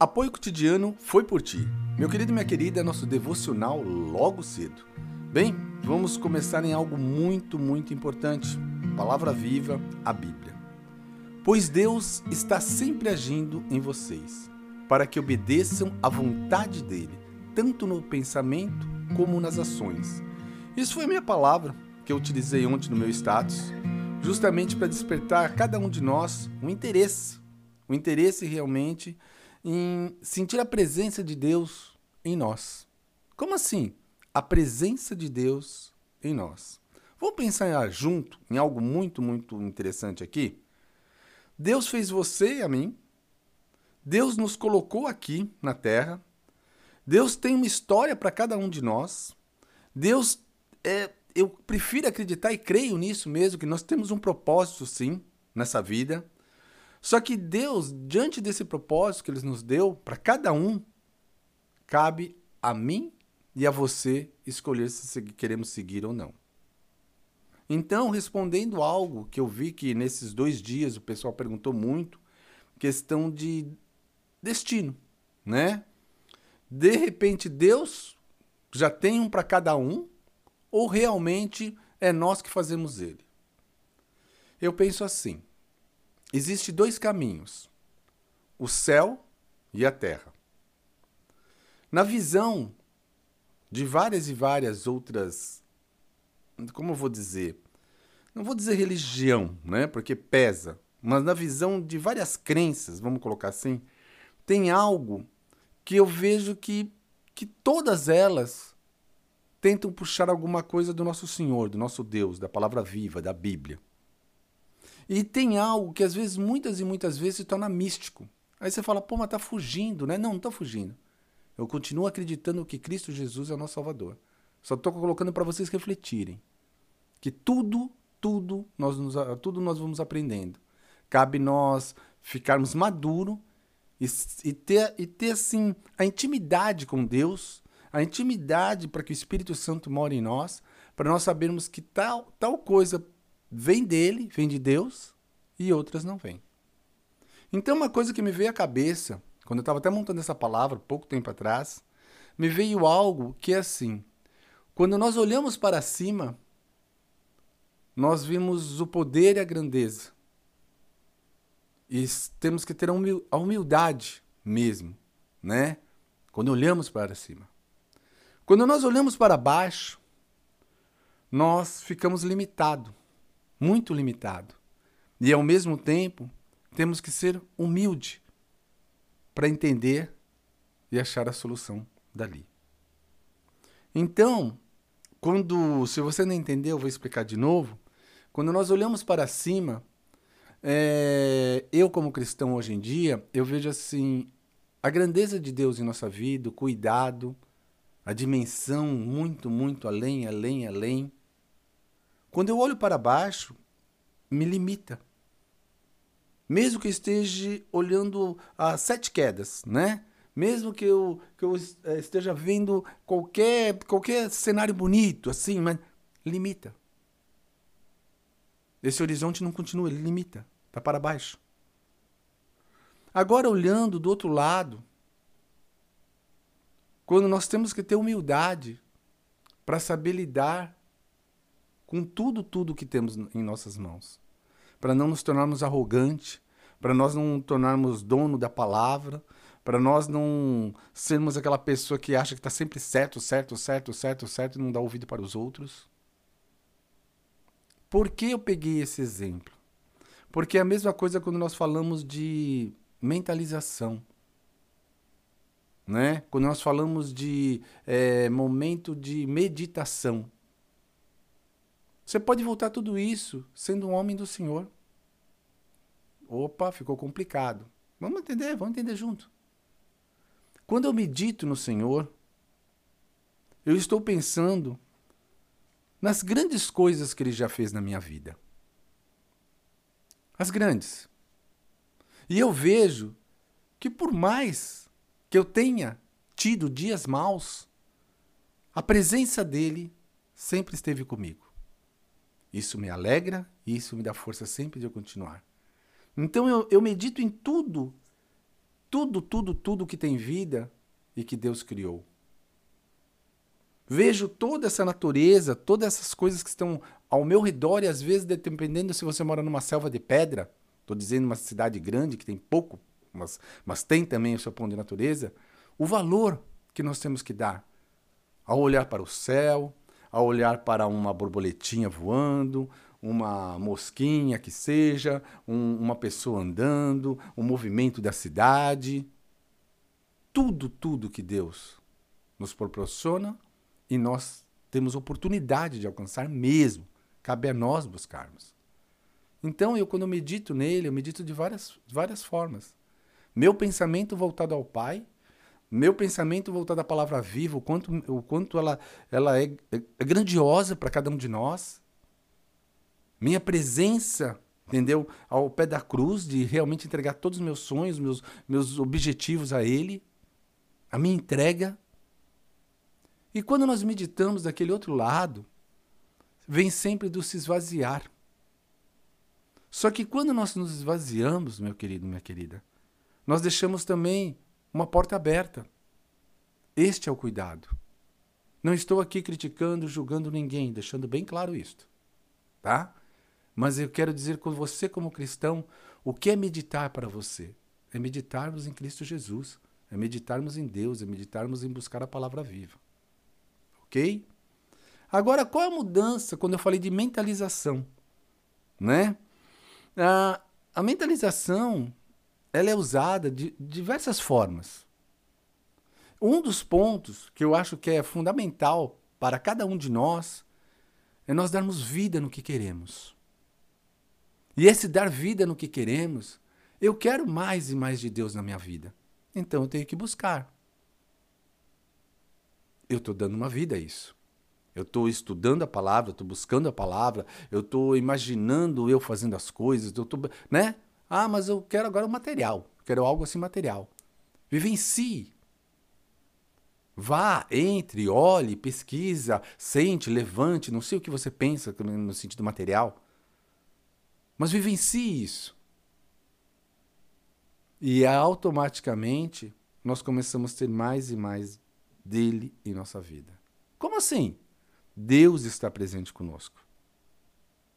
Apoio cotidiano foi por ti. Meu querido e minha querida, nosso devocional logo cedo. Bem, vamos começar em algo muito, muito importante. Palavra viva, a Bíblia. Pois Deus está sempre agindo em vocês, para que obedeçam à vontade dele, tanto no pensamento como nas ações. Isso foi a minha palavra que eu utilizei ontem no meu status, justamente para despertar a cada um de nós um interesse, um interesse realmente em sentir a presença de Deus em nós. Como assim? A presença de Deus em nós. Vamos pensar junto em algo muito, muito interessante aqui? Deus fez você e a mim. Deus nos colocou aqui na terra. Deus tem uma história para cada um de nós. Deus, é, eu prefiro acreditar e creio nisso mesmo, que nós temos um propósito sim nessa vida. Só que Deus, diante desse propósito que Ele nos deu, para cada um, cabe a mim e a você escolher se queremos seguir ou não. Então, respondendo algo que eu vi que nesses dois dias o pessoal perguntou muito, questão de destino, né? De repente Deus já tem um para cada um, ou realmente é nós que fazemos ele? Eu penso assim: Existem dois caminhos: o céu e a terra. Na visão de várias e várias outras, como eu vou dizer, não vou dizer religião, né, porque pesa, mas na visão de várias crenças, vamos colocar assim, tem algo que eu vejo que, que todas elas tentam puxar alguma coisa do nosso Senhor, do nosso Deus, da palavra viva, da Bíblia. E tem algo que às vezes, muitas e muitas vezes, se torna místico. Aí você fala, pô, mas tá fugindo, né? Não, não tô fugindo. Eu continuo acreditando que Cristo Jesus é o nosso Salvador. Só estou colocando para vocês refletirem. Que tudo, tudo nós, nos, tudo nós vamos aprendendo. Cabe nós ficarmos maduros e, e, ter, e ter, assim, a intimidade com Deus, a intimidade para que o Espírito Santo more em nós, para nós sabermos que tal, tal coisa vem dele, vem de Deus, e outras não vêm. Então, uma coisa que me veio à cabeça, quando eu estava até montando essa palavra, pouco tempo atrás, me veio algo que é assim: quando nós olhamos para cima, nós vimos o poder e a grandeza. E temos que ter a humildade mesmo, né? Quando olhamos para cima. Quando nós olhamos para baixo, nós ficamos limitados muito limitado. E ao mesmo tempo, temos que ser humilde para entender e achar a solução dali. Então, quando, se você não entendeu, eu vou explicar de novo. Quando nós olhamos para cima, é, eu como cristão hoje em dia, eu vejo assim a grandeza de Deus em nossa vida, o cuidado, a dimensão muito, muito além, além, além. Quando eu olho para baixo, me limita. Mesmo que eu esteja olhando as sete quedas, né? Mesmo que eu, que eu eh, esteja vendo qualquer, qualquer cenário bonito, assim, mas limita. Esse horizonte não continua, ele limita, está para baixo. Agora, olhando do outro lado, quando nós temos que ter humildade para saber lidar com tudo, tudo que temos em nossas mãos. Para não nos tornarmos arrogantes, para nós não tornarmos dono da palavra, para nós não sermos aquela pessoa que acha que está sempre certo, certo, certo, certo, certo e não dá ouvido para os outros. Por que eu peguei esse exemplo? Porque é a mesma coisa quando nós falamos de mentalização. Né? Quando nós falamos de é, momento de meditação. Você pode voltar tudo isso sendo um homem do Senhor. Opa, ficou complicado. Vamos entender, vamos entender junto. Quando eu medito no Senhor, eu estou pensando nas grandes coisas que Ele já fez na minha vida. As grandes. E eu vejo que por mais que eu tenha tido dias maus, a presença dele sempre esteve comigo. Isso me alegra e isso me dá força sempre de eu continuar. Então eu, eu medito em tudo tudo, tudo, tudo que tem vida e que Deus criou. Vejo toda essa natureza, todas essas coisas que estão ao meu redor e às vezes, dependendo se você mora numa selva de pedra, estou dizendo uma cidade grande que tem pouco, mas, mas tem também o seu ponto de natureza, o valor que nós temos que dar ao olhar para o céu, ao olhar para uma borboletinha voando, uma mosquinha que seja, um, uma pessoa andando, o um movimento da cidade. Tudo, tudo que Deus nos proporciona e nós temos oportunidade de alcançar mesmo. Cabe a nós buscarmos. Então, eu quando eu medito nele, eu medito de várias, várias formas. Meu pensamento voltado ao Pai, meu pensamento voltado à palavra viva, o quanto, o quanto ela, ela é, é grandiosa para cada um de nós. Minha presença, entendeu? Ao pé da cruz, de realmente entregar todos os meus sonhos, meus, meus objetivos a Ele. A minha entrega. E quando nós meditamos daquele outro lado, vem sempre do se esvaziar. Só que quando nós nos esvaziamos, meu querido, minha querida, nós deixamos também uma porta aberta. Este é o cuidado. Não estou aqui criticando, julgando ninguém, deixando bem claro isto, tá? Mas eu quero dizer com você como cristão, o que é meditar para você? É meditarmos em Cristo Jesus, é meditarmos em Deus, é meditarmos em buscar a palavra viva. OK? Agora, qual é a mudança quando eu falei de mentalização? Né? A, a mentalização ela é usada de diversas formas. Um dos pontos que eu acho que é fundamental para cada um de nós é nós darmos vida no que queremos. E esse dar vida no que queremos, eu quero mais e mais de Deus na minha vida. Então eu tenho que buscar. Eu estou dando uma vida a isso. Eu estou estudando a palavra, estou buscando a palavra, eu estou imaginando eu fazendo as coisas, eu tô, né? Ah, mas eu quero agora o material, quero algo assim material. Vivencie. Vá, entre, olhe, pesquisa, sente, levante, não sei o que você pensa no sentido material. Mas vivencie isso. E automaticamente nós começamos a ter mais e mais dele em nossa vida. Como assim? Deus está presente conosco.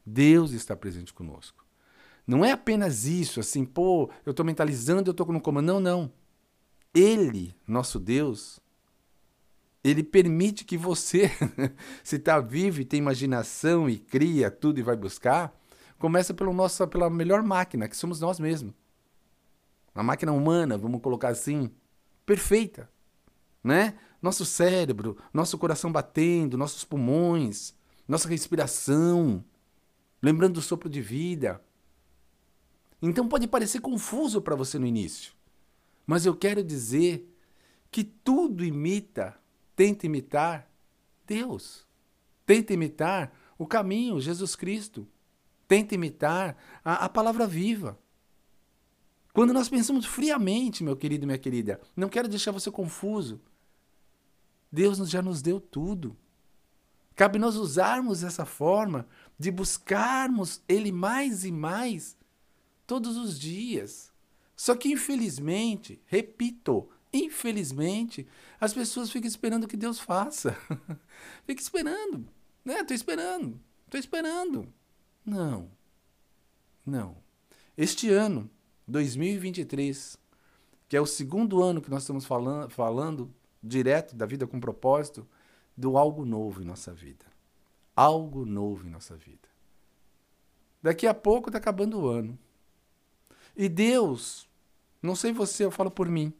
Deus está presente conosco. Não é apenas isso, assim, pô, eu estou mentalizando, eu estou no comando. Não, não. Ele, nosso Deus, ele permite que você, se está vivo e tem imaginação e cria tudo e vai buscar, começa pelo nosso, pela melhor máquina, que somos nós mesmos. A máquina humana, vamos colocar assim, perfeita, né? nosso cérebro, nosso coração batendo, nossos pulmões, nossa respiração, lembrando do sopro de vida. Então pode parecer confuso para você no início, mas eu quero dizer que tudo imita, tenta imitar Deus. Tenta imitar o caminho, Jesus Cristo. Tenta imitar a, a palavra viva. Quando nós pensamos friamente, meu querido e minha querida, não quero deixar você confuso. Deus já nos deu tudo. Cabe nós usarmos essa forma de buscarmos Ele mais e mais todos os dias. Só que, infelizmente, repito, infelizmente, as pessoas ficam esperando que Deus faça. Fica esperando. Né? Estou esperando. Estou esperando. Não. Não. Este ano, 2023, que é o segundo ano que nós estamos falando, falando direto da vida com propósito, do algo novo em nossa vida. Algo novo em nossa vida. Daqui a pouco está acabando o ano. E Deus, não sei você, eu falo por mim,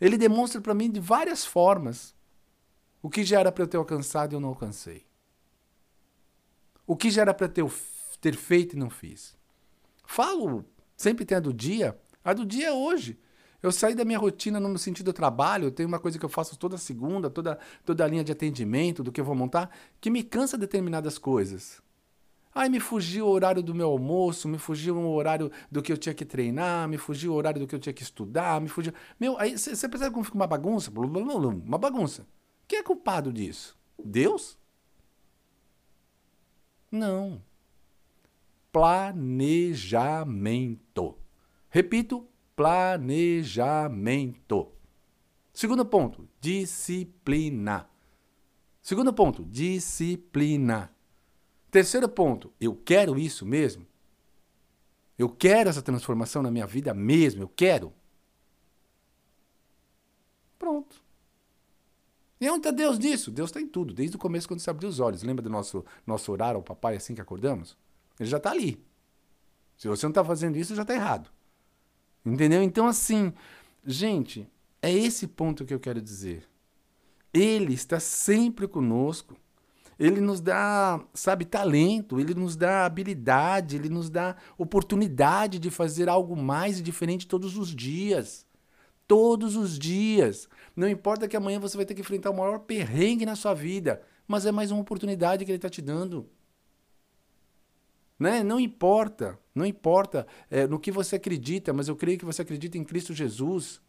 ele demonstra para mim de várias formas o que já era para eu ter alcançado e eu não alcancei. O que já era para ter, ter feito e não fiz. Falo, sempre tem a do dia, a do dia é hoje. Eu saí da minha rotina no sentido do trabalho, eu tenho uma coisa que eu faço toda segunda, toda, toda a linha de atendimento, do que eu vou montar, que me cansa determinadas coisas. Aí me fugiu o horário do meu almoço, me fugiu o horário do que eu tinha que treinar, me fugiu o horário do que eu tinha que estudar, me fugiu. Meu, aí você percebe como fica uma bagunça? Uma bagunça. Quem é culpado disso? Deus? Não. Planejamento. Repito, planejamento. Segundo ponto, disciplina. Segundo ponto, disciplina. Terceiro ponto, eu quero isso mesmo? Eu quero essa transformação na minha vida mesmo, eu quero. Pronto. E onde está Deus nisso? Deus está em tudo, desde o começo quando você abriu os olhos. Lembra do nosso, nosso orar ao papai assim que acordamos? Ele já está ali. Se você não está fazendo isso, já está errado. Entendeu? Então, assim, gente, é esse ponto que eu quero dizer. Ele está sempre conosco. Ele nos dá, sabe, talento, ele nos dá habilidade, ele nos dá oportunidade de fazer algo mais e diferente todos os dias. Todos os dias. Não importa que amanhã você vai ter que enfrentar o maior perrengue na sua vida, mas é mais uma oportunidade que ele está te dando. Né? Não importa, não importa é, no que você acredita, mas eu creio que você acredita em Cristo Jesus.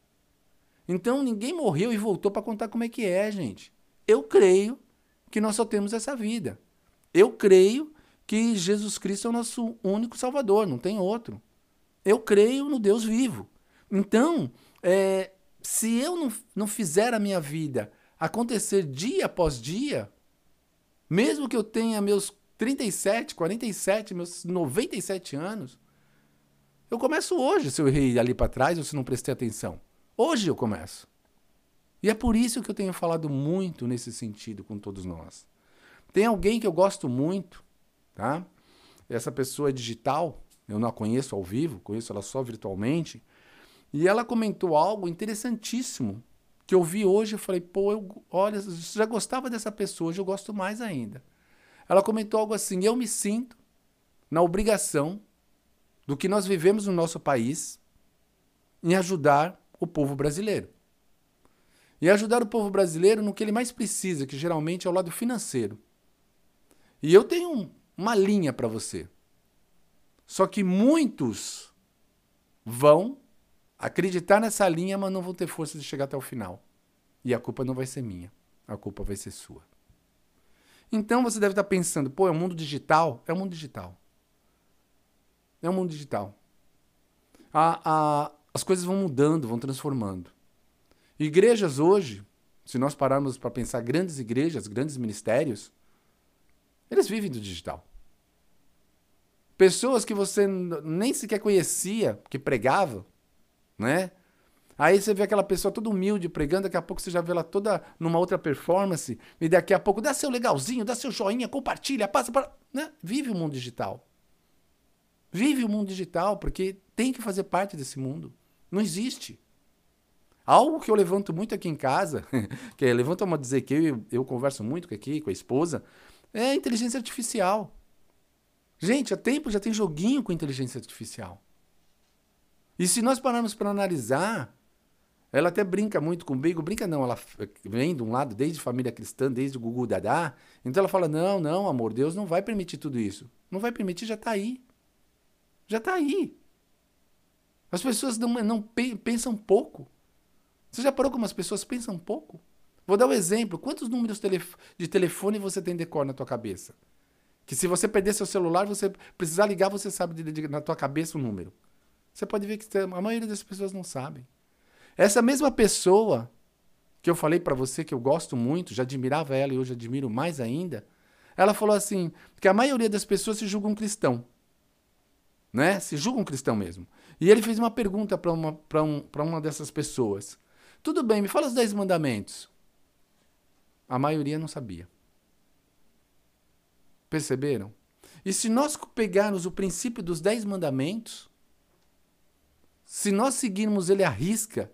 Então ninguém morreu e voltou para contar como é que é, gente. Eu creio que nós só temos essa vida. Eu creio que Jesus Cristo é o nosso único Salvador, não tem outro. Eu creio no Deus vivo. Então, é, se eu não, não fizer a minha vida acontecer dia após dia, mesmo que eu tenha meus 37, 47, meus 97 anos, eu começo hoje se eu errei ali para trás ou se não prestei atenção. Hoje eu começo. E é por isso que eu tenho falado muito nesse sentido com todos nós. Tem alguém que eu gosto muito, tá? Essa pessoa é digital, eu não a conheço ao vivo, conheço ela só virtualmente. E ela comentou algo interessantíssimo que eu vi hoje. Eu falei, pô, eu, olha, eu já gostava dessa pessoa, hoje eu gosto mais ainda. Ela comentou algo assim: eu me sinto na obrigação do que nós vivemos no nosso país em ajudar o povo brasileiro e ajudar o povo brasileiro no que ele mais precisa, que geralmente é o lado financeiro. E eu tenho uma linha para você. Só que muitos vão acreditar nessa linha, mas não vão ter força de chegar até o final. E a culpa não vai ser minha, a culpa vai ser sua. Então você deve estar pensando, pô, é um mundo digital? É um mundo digital. É um mundo digital. A, a, as coisas vão mudando, vão transformando. Igrejas hoje, se nós pararmos para pensar grandes igrejas, grandes ministérios, eles vivem do digital. Pessoas que você nem sequer conhecia, que pregavam, né? Aí você vê aquela pessoa toda humilde pregando, daqui a pouco você já vê ela toda numa outra performance, e daqui a pouco dá seu legalzinho, dá seu joinha, compartilha, passa para. Né? Vive o mundo digital. Vive o mundo digital, porque tem que fazer parte desse mundo. Não existe. Algo que eu levanto muito aqui em casa, que é, levanta uma dizer que eu, eu converso muito aqui com a esposa, é inteligência artificial. Gente, há tempo já tem joguinho com inteligência artificial. E se nós pararmos para analisar, ela até brinca muito com o Beigo, brinca não, ela vem de um lado desde família cristã, desde o Gugu Dadá, então ela fala, não, não, amor, Deus não vai permitir tudo isso. Não vai permitir, já está aí. Já está aí. As pessoas não, não pensam pouco. Você já parou como as pessoas pensam um pouco? Vou dar um exemplo. Quantos números de telefone você tem de cor na tua cabeça? Que se você perder seu celular, você precisar ligar, você sabe de, de, na tua cabeça o número. Você pode ver que a maioria das pessoas não sabem. Essa mesma pessoa que eu falei para você que eu gosto muito, já admirava ela e hoje admiro mais ainda, ela falou assim, que a maioria das pessoas se julgam cristão. Né? Se julgam cristão mesmo. E ele fez uma pergunta para uma, um, uma dessas pessoas. Tudo bem, me fala os dez mandamentos. A maioria não sabia. Perceberam? E se nós pegarmos o princípio dos dez mandamentos, se nós seguirmos ele à risca,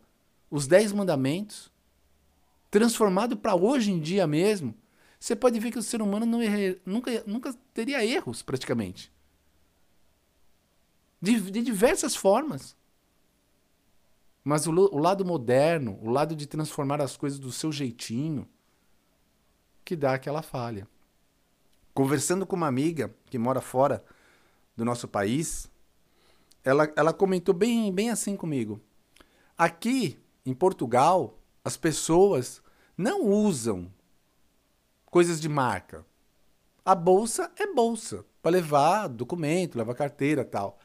os dez mandamentos, transformado para hoje em dia mesmo, você pode ver que o ser humano não erra, nunca, nunca teria erros, praticamente. De, de diversas formas. Mas o, o lado moderno, o lado de transformar as coisas do seu jeitinho, que dá aquela falha. Conversando com uma amiga que mora fora do nosso país, ela, ela comentou bem, bem assim comigo. Aqui, em Portugal, as pessoas não usam coisas de marca. A bolsa é bolsa, para levar documento, levar carteira tal.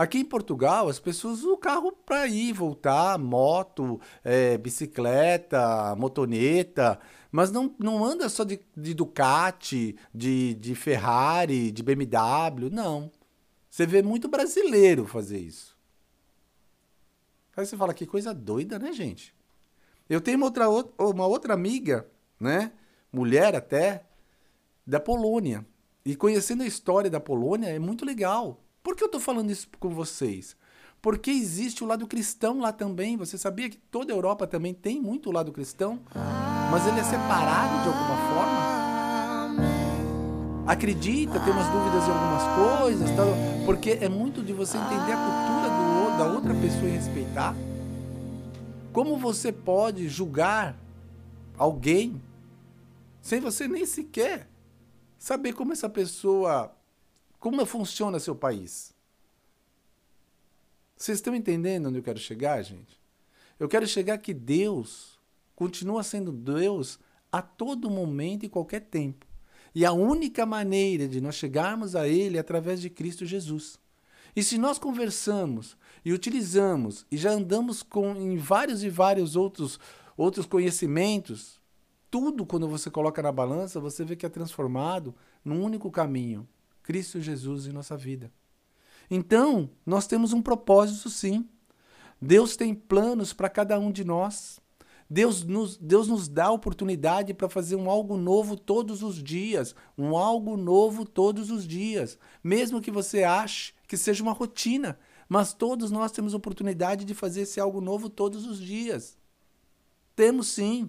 Aqui em Portugal, as pessoas usam o carro para ir, voltar, moto, é, bicicleta, motoneta, mas não, não anda só de, de Ducati, de, de Ferrari, de BMW, não. Você vê muito brasileiro fazer isso. Aí você fala, que coisa doida, né, gente? Eu tenho uma outra, uma outra amiga, né? Mulher até, da Polônia. E conhecendo a história da Polônia é muito legal. Por que eu estou falando isso com vocês? Porque existe o lado cristão lá também. Você sabia que toda a Europa também tem muito lado cristão? Mas ele é separado de alguma forma? Acredita, tem umas dúvidas em algumas coisas, tá? porque é muito de você entender a cultura do, da outra pessoa e respeitar. Como você pode julgar alguém sem você nem sequer saber como essa pessoa como funciona seu país? Vocês estão entendendo onde eu quero chegar, gente? Eu quero chegar que Deus continua sendo Deus a todo momento e qualquer tempo. E a única maneira de nós chegarmos a Ele é através de Cristo Jesus. E se nós conversamos e utilizamos e já andamos com, em vários e vários outros, outros conhecimentos, tudo quando você coloca na balança, você vê que é transformado num único caminho, Cristo Jesus em nossa vida. Então, nós temos um propósito sim. Deus tem planos para cada um de nós. Deus nos, Deus nos dá oportunidade para fazer um algo novo todos os dias. Um algo novo todos os dias. Mesmo que você ache que seja uma rotina. Mas todos nós temos oportunidade de fazer esse algo novo todos os dias. Temos sim.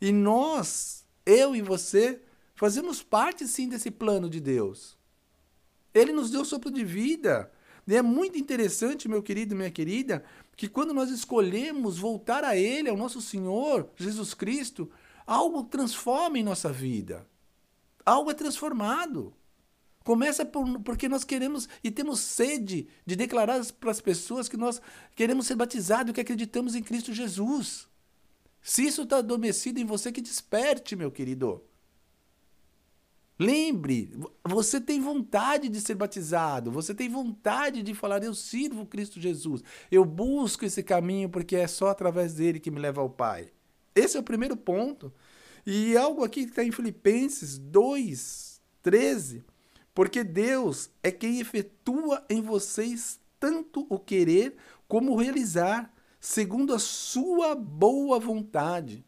E nós, eu e você, fazemos parte sim desse plano de Deus. Ele nos deu sopro de vida. E é muito interessante, meu querido minha querida, que quando nós escolhemos voltar a Ele, ao nosso Senhor Jesus Cristo, algo transforma em nossa vida. Algo é transformado. Começa por, porque nós queremos e temos sede de declarar para as pessoas que nós queremos ser batizados que acreditamos em Cristo Jesus. Se isso está adormecido em você, que desperte, meu querido. Lembre, você tem vontade de ser batizado, você tem vontade de falar: Eu sirvo Cristo Jesus, eu busco esse caminho porque é só através dele que me leva ao Pai. Esse é o primeiro ponto. E algo aqui que está em Filipenses 2, 13. Porque Deus é quem efetua em vocês tanto o querer como o realizar, segundo a sua boa vontade.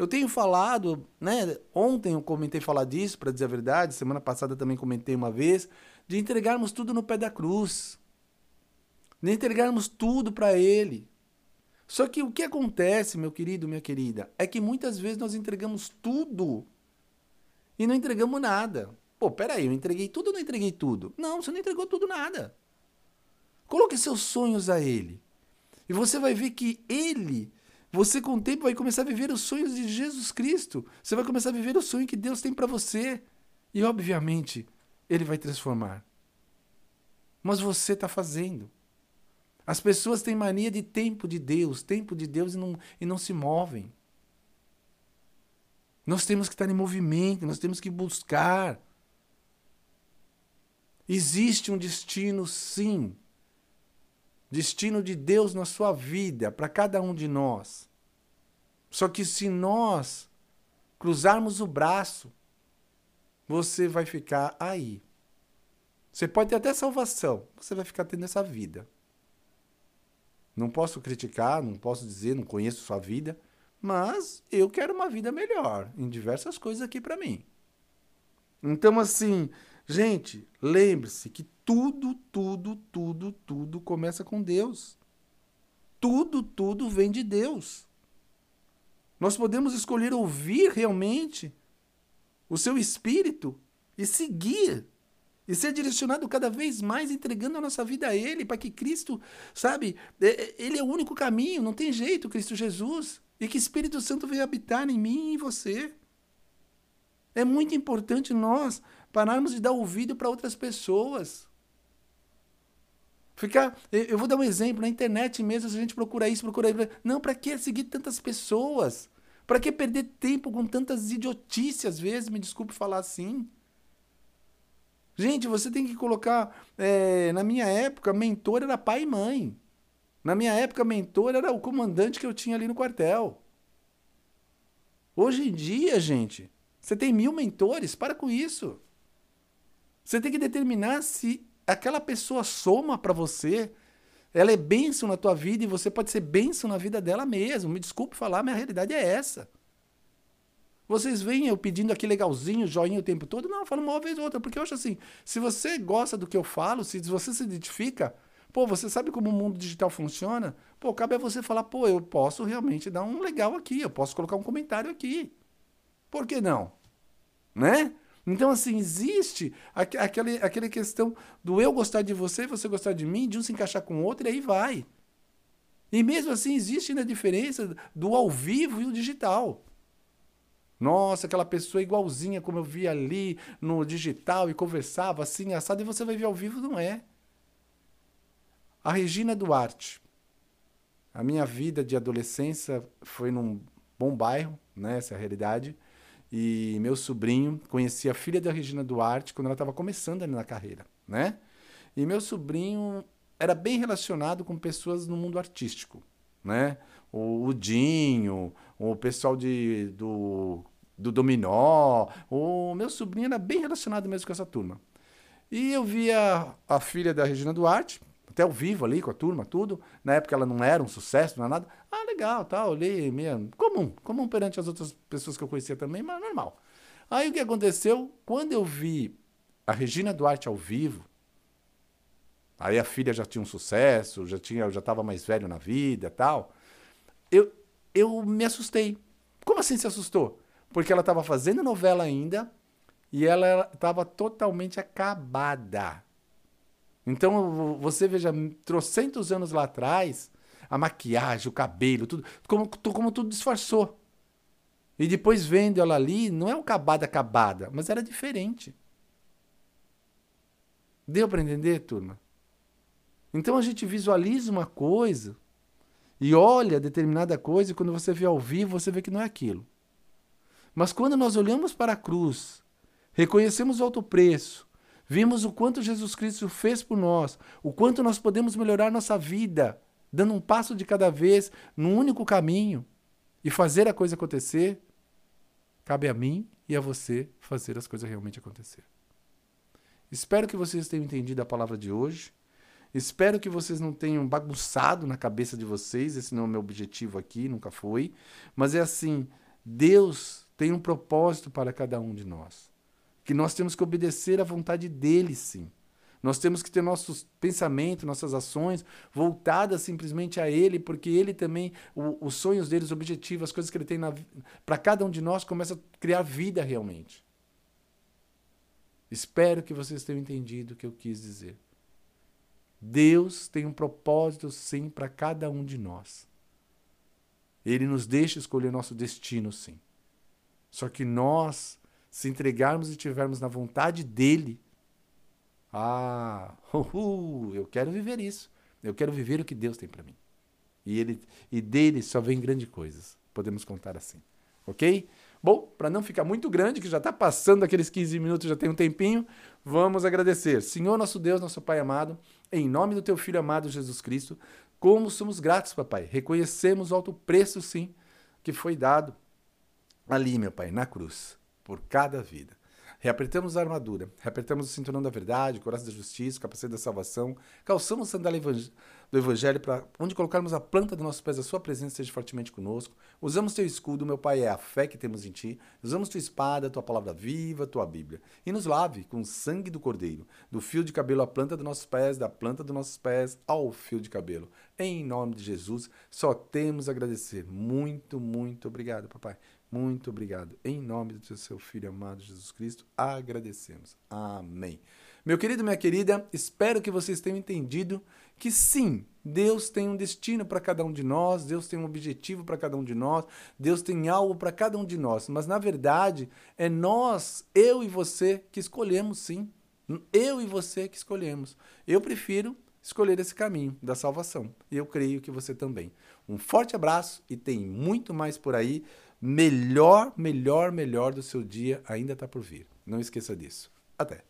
Eu tenho falado, né? Ontem eu comentei falar disso, para dizer a verdade, semana passada também comentei uma vez, de entregarmos tudo no pé da cruz. De entregarmos tudo para Ele. Só que o que acontece, meu querido, minha querida, é que muitas vezes nós entregamos tudo e não entregamos nada. Pô, peraí, eu entreguei tudo ou não entreguei tudo? Não, você não entregou tudo nada. Coloque seus sonhos a Ele. E você vai ver que Ele você, com o tempo, vai começar a viver os sonhos de Jesus Cristo. Você vai começar a viver o sonho que Deus tem para você. E, obviamente, Ele vai transformar. Mas você está fazendo. As pessoas têm mania de tempo de Deus, tempo de Deus e não, e não se movem. Nós temos que estar em movimento, nós temos que buscar. Existe um destino, sim, destino de Deus na sua vida, para cada um de nós. Só que se nós cruzarmos o braço, você vai ficar aí. Você pode ter até salvação, você vai ficar tendo essa vida. Não posso criticar, não posso dizer, não conheço sua vida, mas eu quero uma vida melhor em diversas coisas aqui para mim. Então, assim, gente, lembre-se que tudo, tudo, tudo, tudo começa com Deus. Tudo, tudo vem de Deus. Nós podemos escolher ouvir realmente o seu espírito e seguir e ser direcionado cada vez mais entregando a nossa vida a Ele, para que Cristo, sabe, é, é, Ele é o único caminho, não tem jeito, Cristo Jesus, e que Espírito Santo venha habitar em mim e em você. É muito importante nós pararmos de dar ouvido para outras pessoas. Ficar, eu vou dar um exemplo, na internet mesmo, a gente procura isso, procura isso. Não, para que seguir tantas pessoas? Para que perder tempo com tantas idiotices às vezes? Me desculpe falar assim. Gente, você tem que colocar. É, na minha época, mentor era pai e mãe. Na minha época, mentor era o comandante que eu tinha ali no quartel. Hoje em dia, gente, você tem mil mentores, para com isso. Você tem que determinar se aquela pessoa soma para você, ela é bênção na tua vida e você pode ser bênção na vida dela mesmo. Me desculpe falar, minha realidade é essa. Vocês veem eu pedindo aqui legalzinho, joinha o tempo todo? Não, eu falo uma vez ou outra, porque eu acho assim, se você gosta do que eu falo, se você se identifica, pô, você sabe como o mundo digital funciona? Pô, cabe a você falar, pô, eu posso realmente dar um legal aqui, eu posso colocar um comentário aqui. Por que não? Né? Então, assim, existe aquele, aquela questão do eu gostar de você, você gostar de mim, de um se encaixar com o outro, e aí vai. E mesmo assim, existe a diferença do ao vivo e o digital. Nossa, aquela pessoa igualzinha como eu vi ali no digital e conversava assim, assado, e você vai ver ao vivo, não é. A Regina Duarte. A minha vida de adolescência foi num bom bairro, né? Essa é a realidade. E meu sobrinho conhecia a filha da Regina Duarte quando ela estava começando na carreira, né? E meu sobrinho era bem relacionado com pessoas no mundo artístico, né? O, o Dinho, o pessoal de, do, do Dominó, o meu sobrinho era bem relacionado mesmo com essa turma. E eu via a filha da Regina Duarte, até ao vivo ali com a turma, tudo. Na época ela não era um sucesso, não era nada. Ah, legal, tá, olhei. Comum, comum perante as outras pessoas que eu conhecia também, mas normal. Aí o que aconteceu? Quando eu vi a Regina Duarte ao vivo, aí a filha já tinha um sucesso, já tinha, já estava mais velho na vida tal. Eu, eu me assustei. Como assim se assustou? Porque ela estava fazendo novela ainda e ela estava totalmente acabada. Então você veja, trocentos anos lá atrás, a maquiagem, o cabelo, tudo, como, como tudo disfarçou. E depois vendo ela ali, não é um acabada acabada, mas era diferente. Deu para entender, turma? Então a gente visualiza uma coisa e olha determinada coisa, e quando você vê ao vivo, você vê que não é aquilo. Mas quando nós olhamos para a cruz, reconhecemos o alto preço, Vimos o quanto Jesus Cristo fez por nós, o quanto nós podemos melhorar nossa vida, dando um passo de cada vez, num único caminho, e fazer a coisa acontecer. Cabe a mim e a você fazer as coisas realmente acontecer. Espero que vocês tenham entendido a palavra de hoje. Espero que vocês não tenham bagunçado na cabeça de vocês. Esse não é o meu objetivo aqui, nunca foi. Mas é assim: Deus tem um propósito para cada um de nós que nós temos que obedecer à vontade dele, sim. Nós temos que ter nossos pensamentos, nossas ações voltadas simplesmente a Ele, porque Ele também, o, os sonhos dele, os objetivos, as coisas que Ele tem para cada um de nós, começa a criar vida realmente. Espero que vocês tenham entendido o que eu quis dizer. Deus tem um propósito, sim, para cada um de nós. Ele nos deixa escolher nosso destino, sim. Só que nós se entregarmos e tivermos na vontade dele, ah, uhul, eu quero viver isso. Eu quero viver o que Deus tem para mim. E, ele, e dele só vem grandes coisas. Podemos contar assim. Ok? Bom, para não ficar muito grande, que já está passando aqueles 15 minutos, já tem um tempinho, vamos agradecer. Senhor nosso Deus, nosso Pai amado, em nome do teu Filho amado Jesus Cristo, como somos gratos, papai. Reconhecemos o alto preço, sim, que foi dado ali, meu Pai, na cruz por cada vida. Reapertamos a armadura, reapertamos o cinturão da verdade, o coração da justiça, o capacete da salvação, calçamos a sandália do evangelho para onde colocarmos a planta dos nossos pés, a sua presença esteja fortemente conosco. Usamos teu escudo, meu Pai, é a fé que temos em ti. Usamos tua espada, tua palavra viva, tua Bíblia. E nos lave com o sangue do Cordeiro, do fio de cabelo à planta dos nossos pés, da planta dos nossos pés ao fio de cabelo. Em nome de Jesus, só temos a agradecer. Muito, muito obrigado, papai. Muito obrigado. Em nome do seu filho amado Jesus Cristo, agradecemos. Amém. Meu querido, minha querida, espero que vocês tenham entendido que sim, Deus tem um destino para cada um de nós, Deus tem um objetivo para cada um de nós, Deus tem algo para cada um de nós, mas na verdade é nós, eu e você, que escolhemos sim. Eu e você que escolhemos. Eu prefiro escolher esse caminho da salvação. E eu creio que você também. Um forte abraço e tem muito mais por aí melhor, melhor, melhor do seu dia ainda está por vir. Não esqueça disso. Até!